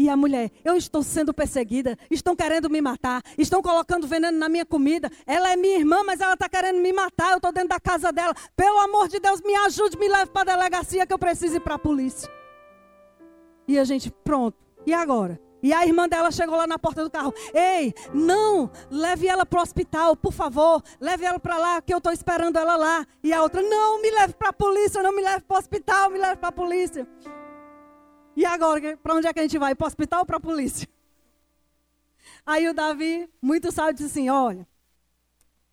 E a mulher, eu estou sendo perseguida, estão querendo me matar, estão colocando veneno na minha comida. Ela é minha irmã, mas ela está querendo me matar. Eu estou dentro da casa dela. Pelo amor de Deus, me ajude, me leve para a delegacia que eu preciso ir para a polícia. E a gente, pronto. E agora? E a irmã dela chegou lá na porta do carro. Ei, não, leve ela para o hospital, por favor. Leve ela para lá, que eu estou esperando ela lá. E a outra, não, me leve para a polícia, não me leve para o hospital, me leve para a polícia. E agora, para onde é que a gente vai? Para o hospital ou para a polícia? [LAUGHS] Aí o Davi, muito sábio, disse assim: Olha,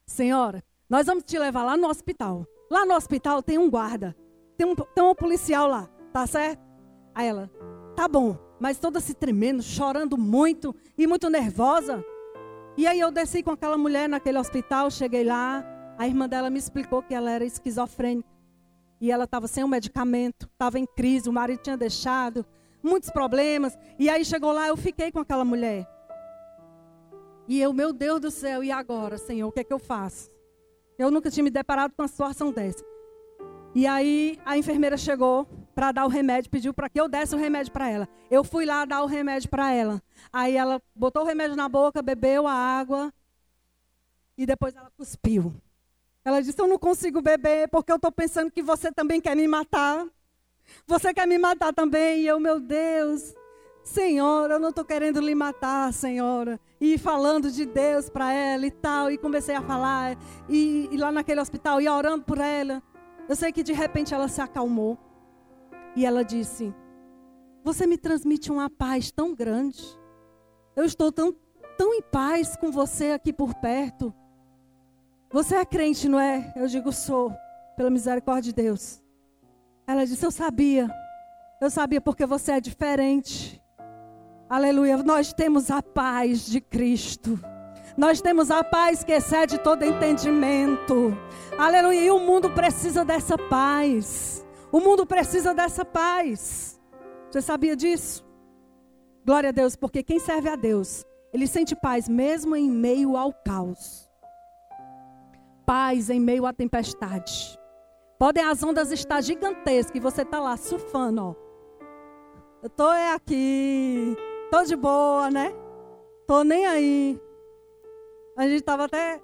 senhora, nós vamos te levar lá no hospital. Lá no hospital tem um guarda, tem um, tem um policial lá, tá certo? Aí ela, tá bom, mas toda se tremendo, chorando muito e muito nervosa. E aí eu desci com aquela mulher naquele hospital, cheguei lá, a irmã dela me explicou que ela era esquizofrênica. E ela estava sem o medicamento, estava em crise, o marido tinha deixado, muitos problemas. E aí chegou lá, eu fiquei com aquela mulher. E eu, meu Deus do céu, e agora, Senhor, o que é que eu faço? Eu nunca tinha me deparado com uma situação dessa. E aí a enfermeira chegou para dar o remédio, pediu para que eu desse o remédio para ela. Eu fui lá dar o remédio para ela. Aí ela botou o remédio na boca, bebeu a água e depois ela cuspiu. Ela disse: Eu não consigo beber porque eu estou pensando que você também quer me matar. Você quer me matar também? E eu, meu Deus, Senhora, eu não estou querendo lhe matar, Senhora. E falando de Deus para ela e tal. E comecei a falar. E, e lá naquele hospital, e orando por ela. Eu sei que de repente ela se acalmou. E ela disse: Você me transmite uma paz tão grande. Eu estou tão, tão em paz com você aqui por perto. Você é crente, não é? Eu digo, sou, pela misericórdia de Deus. Ela disse, eu sabia. Eu sabia porque você é diferente. Aleluia. Nós temos a paz de Cristo. Nós temos a paz que excede todo entendimento. Aleluia. E o mundo precisa dessa paz. O mundo precisa dessa paz. Você sabia disso? Glória a Deus, porque quem serve a Deus, ele sente paz mesmo em meio ao caos paz em meio à tempestade. Podem as ondas estar gigantescas e você está lá surfando, ó. Eu tô é aqui, tô de boa, né? Tô nem aí. A gente estava até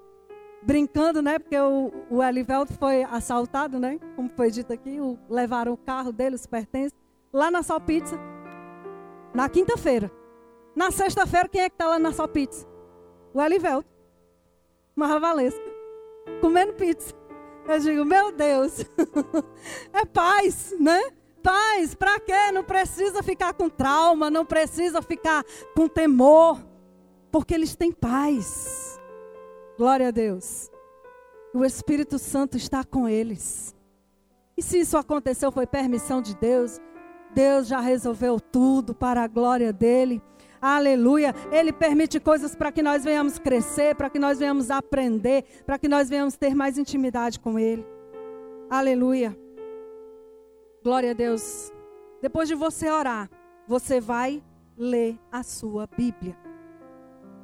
brincando, né? Porque o, o Elivelto foi assaltado, né? Como foi dito aqui, o, levaram o carro dele, os pertences, lá na Só Pizza. Na quinta-feira. Na sexta-feira, quem é que está lá na Só Pizza? O Elivelto. Valesca comendo pizza. Eu digo, meu Deus, [LAUGHS] é paz, né? Paz, para quê? Não precisa ficar com trauma, não precisa ficar com temor, porque eles têm paz. Glória a Deus. O Espírito Santo está com eles. E se isso aconteceu, foi permissão de Deus. Deus já resolveu tudo para a glória dele. Aleluia. Ele permite coisas para que nós venhamos crescer, para que nós venhamos aprender, para que nós venhamos ter mais intimidade com Ele. Aleluia. Glória a Deus. Depois de você orar, você vai ler a sua Bíblia.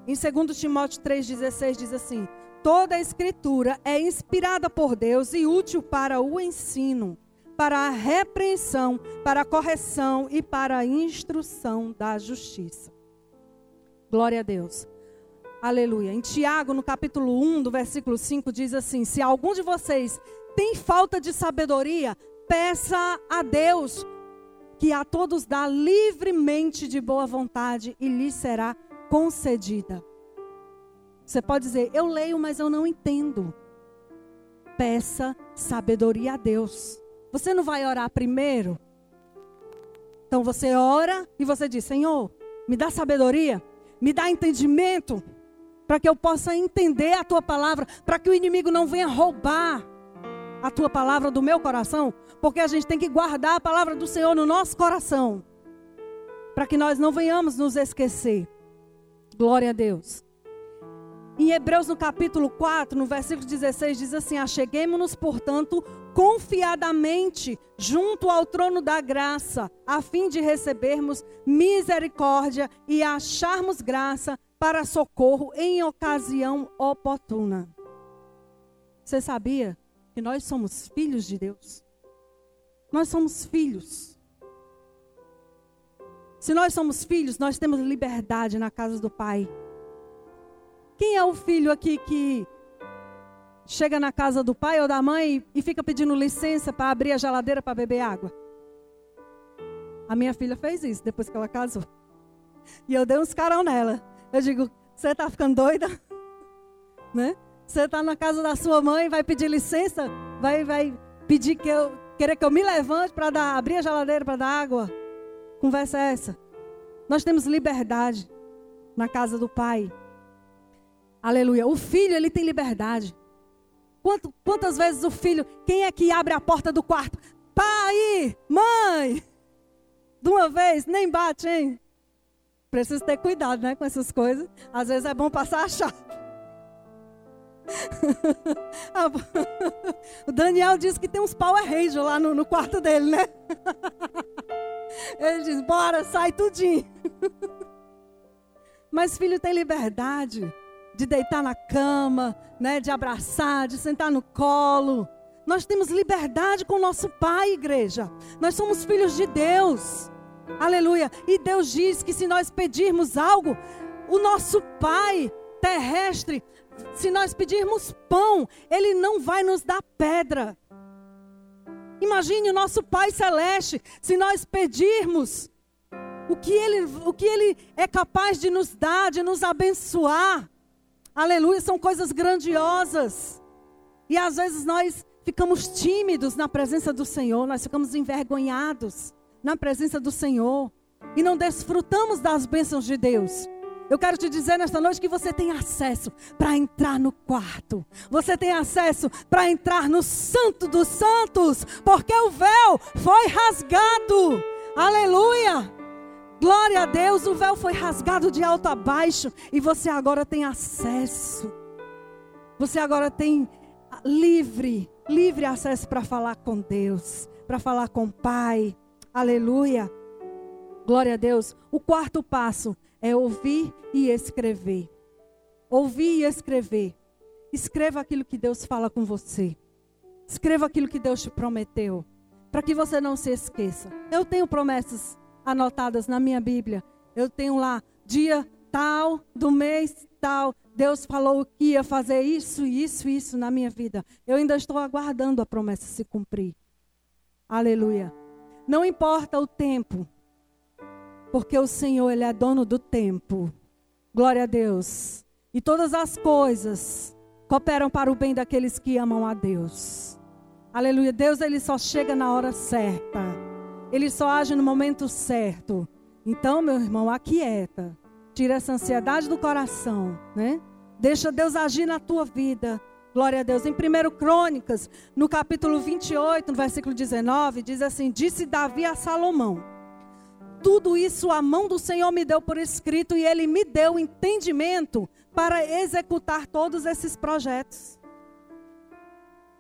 Em 2 Timóteo 3,16 diz assim: Toda a Escritura é inspirada por Deus e útil para o ensino, para a repreensão, para a correção e para a instrução da justiça. Glória a Deus. Aleluia. Em Tiago, no capítulo 1, do versículo 5, diz assim: Se algum de vocês tem falta de sabedoria, peça a Deus, que a todos dá livremente de boa vontade e lhe será concedida. Você pode dizer, eu leio, mas eu não entendo. Peça sabedoria a Deus. Você não vai orar primeiro? Então você ora e você diz: Senhor, me dá sabedoria me dá entendimento, para que eu possa entender a tua palavra, para que o inimigo não venha roubar a tua palavra do meu coração, porque a gente tem que guardar a palavra do Senhor no nosso coração, para que nós não venhamos nos esquecer. Glória a Deus. Em Hebreus, no capítulo 4, no versículo 16, diz assim: Acheguemos-nos, portanto, confiadamente junto ao trono da graça, a fim de recebermos misericórdia e acharmos graça para socorro em ocasião oportuna. Você sabia que nós somos filhos de Deus? Nós somos filhos. Se nós somos filhos, nós temos liberdade na casa do Pai. Quem é o filho aqui que chega na casa do pai ou da mãe e fica pedindo licença para abrir a geladeira para beber água? A minha filha fez isso depois que ela casou. E eu dei uns carão nela. Eu digo: Você está ficando doida? [LAUGHS] Né? Você está na casa da sua mãe, vai pedir licença, vai, vai pedir que eu querer que eu me levante para abrir a geladeira para dar água. Conversa é essa. Nós temos liberdade na casa do Pai. Aleluia. O filho, ele tem liberdade. Quanto, quantas vezes o filho, quem é que abre a porta do quarto? Pai, mãe. De uma vez, nem bate, hein? Precisa ter cuidado, né, com essas coisas. Às vezes é bom passar a chave. [LAUGHS] o Daniel disse que tem uns Power Rangers lá no, no quarto dele, né? [LAUGHS] Ele diz: bora, sai tudinho. [LAUGHS] Mas filho tem liberdade de deitar na cama, né, de abraçar, de sentar no colo. Nós temos liberdade com o nosso Pai, igreja. Nós somos filhos de Deus. Aleluia. E Deus diz que se nós pedirmos algo, o nosso Pai terrestre se nós pedirmos pão, Ele não vai nos dar pedra. Imagine o nosso Pai Celeste, se nós pedirmos o que, Ele, o que Ele é capaz de nos dar, de nos abençoar. Aleluia, são coisas grandiosas. E às vezes nós ficamos tímidos na presença do Senhor, nós ficamos envergonhados na presença do Senhor e não desfrutamos das bênçãos de Deus. Eu quero te dizer nesta noite que você tem acesso para entrar no quarto. Você tem acesso para entrar no Santo dos Santos, porque o véu foi rasgado. Aleluia! Glória a Deus, o véu foi rasgado de alto a baixo e você agora tem acesso. Você agora tem livre, livre acesso para falar com Deus, para falar com o Pai. Aleluia. Glória a Deus. O quarto passo é ouvir e escrever. Ouvir e escrever. Escreva aquilo que Deus fala com você. Escreva aquilo que Deus te prometeu. Para que você não se esqueça. Eu tenho promessas anotadas na minha Bíblia. Eu tenho lá, dia tal, do mês tal. Deus falou que ia fazer isso, isso, isso na minha vida. Eu ainda estou aguardando a promessa se cumprir. Aleluia. Não importa o tempo, porque o Senhor, Ele é dono do tempo. Glória a Deus. E todas as coisas cooperam para o bem daqueles que amam a Deus. Aleluia. Deus, Ele só chega na hora certa. Ele só age no momento certo. Então, meu irmão, aquieta. Tira essa ansiedade do coração, né? Deixa Deus agir na tua vida. Glória a Deus. Em 1 Crônicas, no capítulo 28, no versículo 19, diz assim: Disse Davi a Salomão: tudo isso a mão do Senhor me deu por escrito e Ele me deu entendimento para executar todos esses projetos.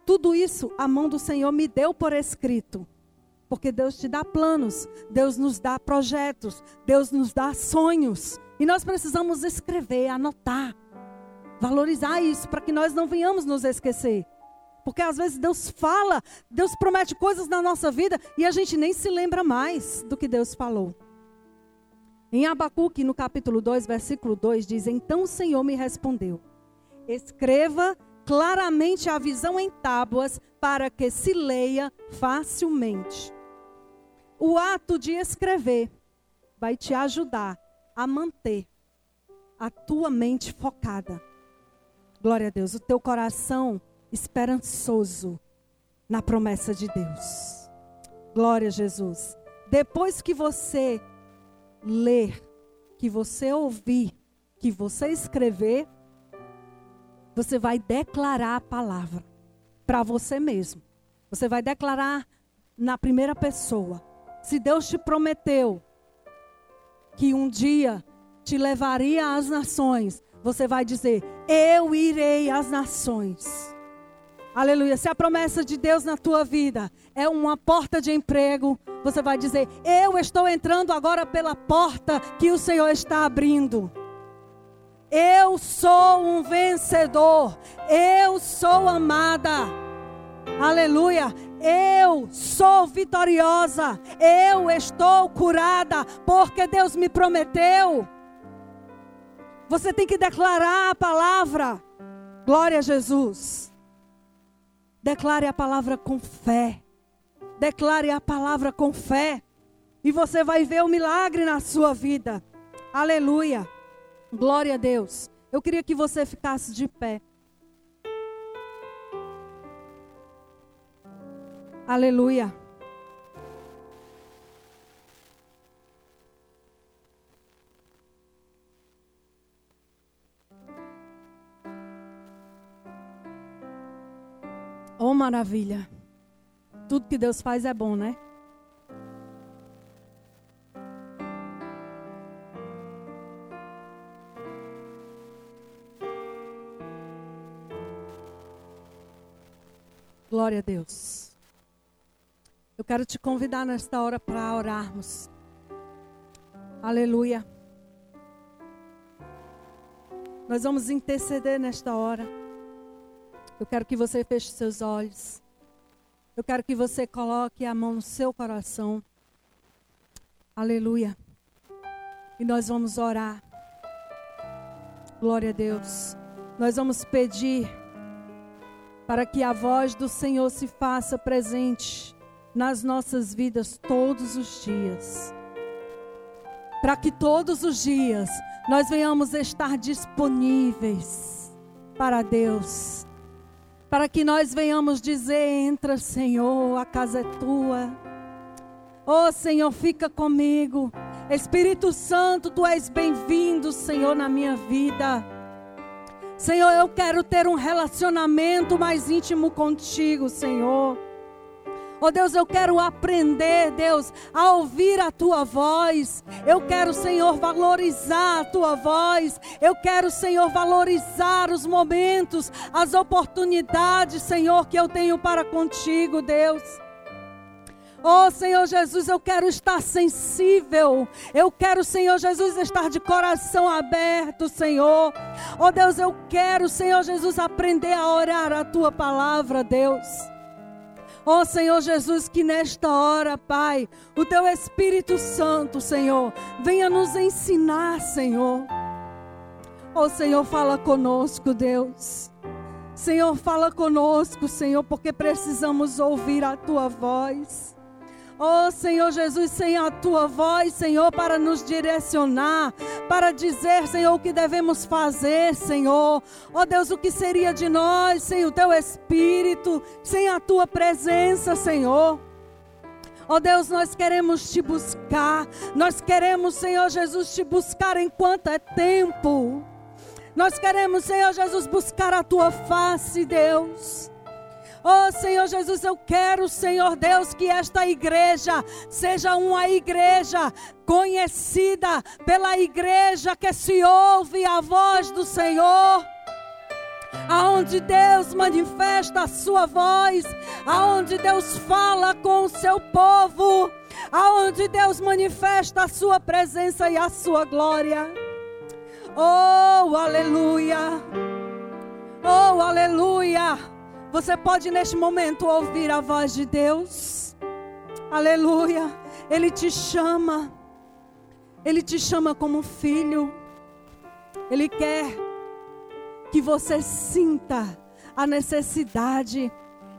Tudo isso a mão do Senhor me deu por escrito. Porque Deus te dá planos, Deus nos dá projetos, Deus nos dá sonhos. E nós precisamos escrever, anotar, valorizar isso para que nós não venhamos nos esquecer. Porque às vezes Deus fala, Deus promete coisas na nossa vida e a gente nem se lembra mais do que Deus falou. Em Abacuque, no capítulo 2, versículo 2, diz: Então o Senhor me respondeu: Escreva claramente a visão em tábuas, para que se leia facilmente. O ato de escrever vai te ajudar a manter a tua mente focada. Glória a Deus, o teu coração esperançoso na promessa de Deus. Glória a Jesus. Depois que você ler, que você ouvir, que você escrever, você vai declarar a palavra para você mesmo. Você vai declarar na primeira pessoa. Se Deus te prometeu que um dia te levaria às nações, você vai dizer: Eu irei às nações. Aleluia. Se a promessa de Deus na tua vida é uma porta de emprego, você vai dizer: Eu estou entrando agora pela porta que o Senhor está abrindo. Eu sou um vencedor. Eu sou amada. Aleluia. Eu sou vitoriosa. Eu estou curada. Porque Deus me prometeu. Você tem que declarar a palavra. Glória a Jesus. Declare a palavra com fé. Declare a palavra com fé. E você vai ver o milagre na sua vida. Aleluia. Glória a Deus. Eu queria que você ficasse de pé. Aleluia. Oh, maravilha. Tudo que Deus faz é bom, né? Glória a Deus. Eu quero te convidar nesta hora para orarmos. Aleluia. Nós vamos interceder nesta hora. Eu quero que você feche seus olhos. Eu quero que você coloque a mão no seu coração. Aleluia. E nós vamos orar. Glória a Deus. Nós vamos pedir para que a voz do Senhor se faça presente nas nossas vidas todos os dias. Para que todos os dias nós venhamos estar disponíveis para Deus para que nós venhamos dizer: entra, Senhor, a casa é tua. Oh, Senhor, fica comigo. Espírito Santo, tu és bem-vindo, Senhor, na minha vida. Senhor, eu quero ter um relacionamento mais íntimo contigo, Senhor. Oh Deus, eu quero aprender, Deus, a ouvir a tua voz. Eu quero, Senhor, valorizar a tua voz. Eu quero, Senhor, valorizar os momentos, as oportunidades, Senhor, que eu tenho para contigo, Deus. Oh Senhor Jesus, eu quero estar sensível. Eu quero, Senhor Jesus, estar de coração aberto, Senhor. Oh Deus, eu quero, Senhor Jesus, aprender a orar a tua palavra, Deus. Ó oh, Senhor Jesus, que nesta hora, Pai, o teu Espírito Santo, Senhor, venha nos ensinar, Senhor. Ó oh, Senhor, fala conosco, Deus. Senhor, fala conosco, Senhor, porque precisamos ouvir a tua voz. Oh Senhor Jesus, sem a tua voz, Senhor, para nos direcionar, para dizer, Senhor, o que devemos fazer, Senhor. Oh Deus, o que seria de nós sem o teu Espírito, sem a tua presença, Senhor. Ó oh Deus, nós queremos te buscar. Nós queremos, Senhor Jesus, te buscar enquanto é tempo. Nós queremos, Senhor Jesus, buscar a tua face, Deus. Oh Senhor Jesus, eu quero, Senhor Deus, que esta igreja seja uma igreja conhecida pela igreja que se ouve a voz do Senhor aonde Deus manifesta a sua voz, aonde Deus fala com o seu povo, aonde Deus manifesta a sua presença e a sua glória. Oh, aleluia! Oh, aleluia! Você pode neste momento ouvir a voz de Deus. Aleluia. Ele te chama. Ele te chama como filho. Ele quer que você sinta a necessidade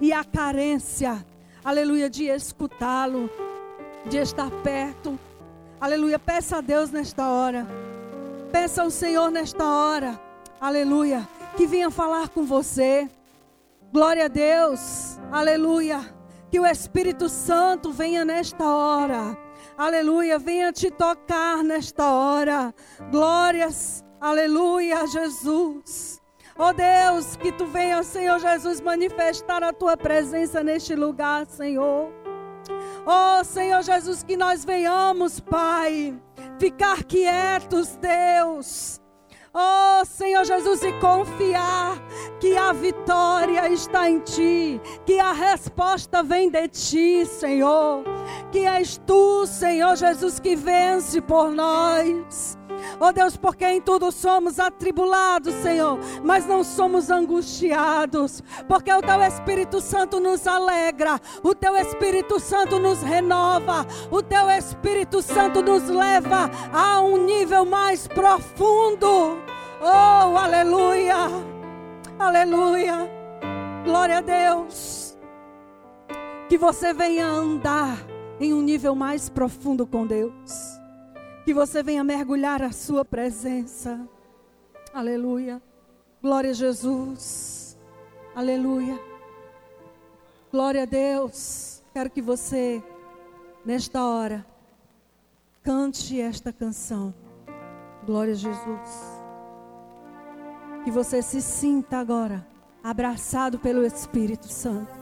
e a carência, aleluia, de escutá-lo, de estar perto. Aleluia. Peça a Deus nesta hora. Peça ao Senhor nesta hora. Aleluia. Que venha falar com você. Glória a Deus. Aleluia. Que o Espírito Santo venha nesta hora. Aleluia. Venha te tocar nesta hora. Glórias. Aleluia, Jesus. Oh Deus, que tu venha, Senhor Jesus, manifestar a tua presença neste lugar, Senhor. Oh, Senhor Jesus, que nós venhamos, Pai, ficar quietos, Deus. Oh, Senhor Jesus, e confiar que a vitória está em Ti, que a resposta vem de Ti, Senhor. Que és Tu, Senhor Jesus, que vence por nós. Oh Deus, porque em tudo somos atribulados, Senhor, mas não somos angustiados, porque o Teu Espírito Santo nos alegra, o Teu Espírito Santo nos renova, o Teu Espírito Santo nos leva a um nível mais profundo. Oh, aleluia, aleluia, glória a Deus. Que você venha andar em um nível mais profundo com Deus que você venha mergulhar a sua presença. Aleluia. Glória a Jesus. Aleluia. Glória a Deus. Quero que você, nesta hora, cante esta canção. Glória a Jesus. Que você se sinta agora abraçado pelo Espírito Santo.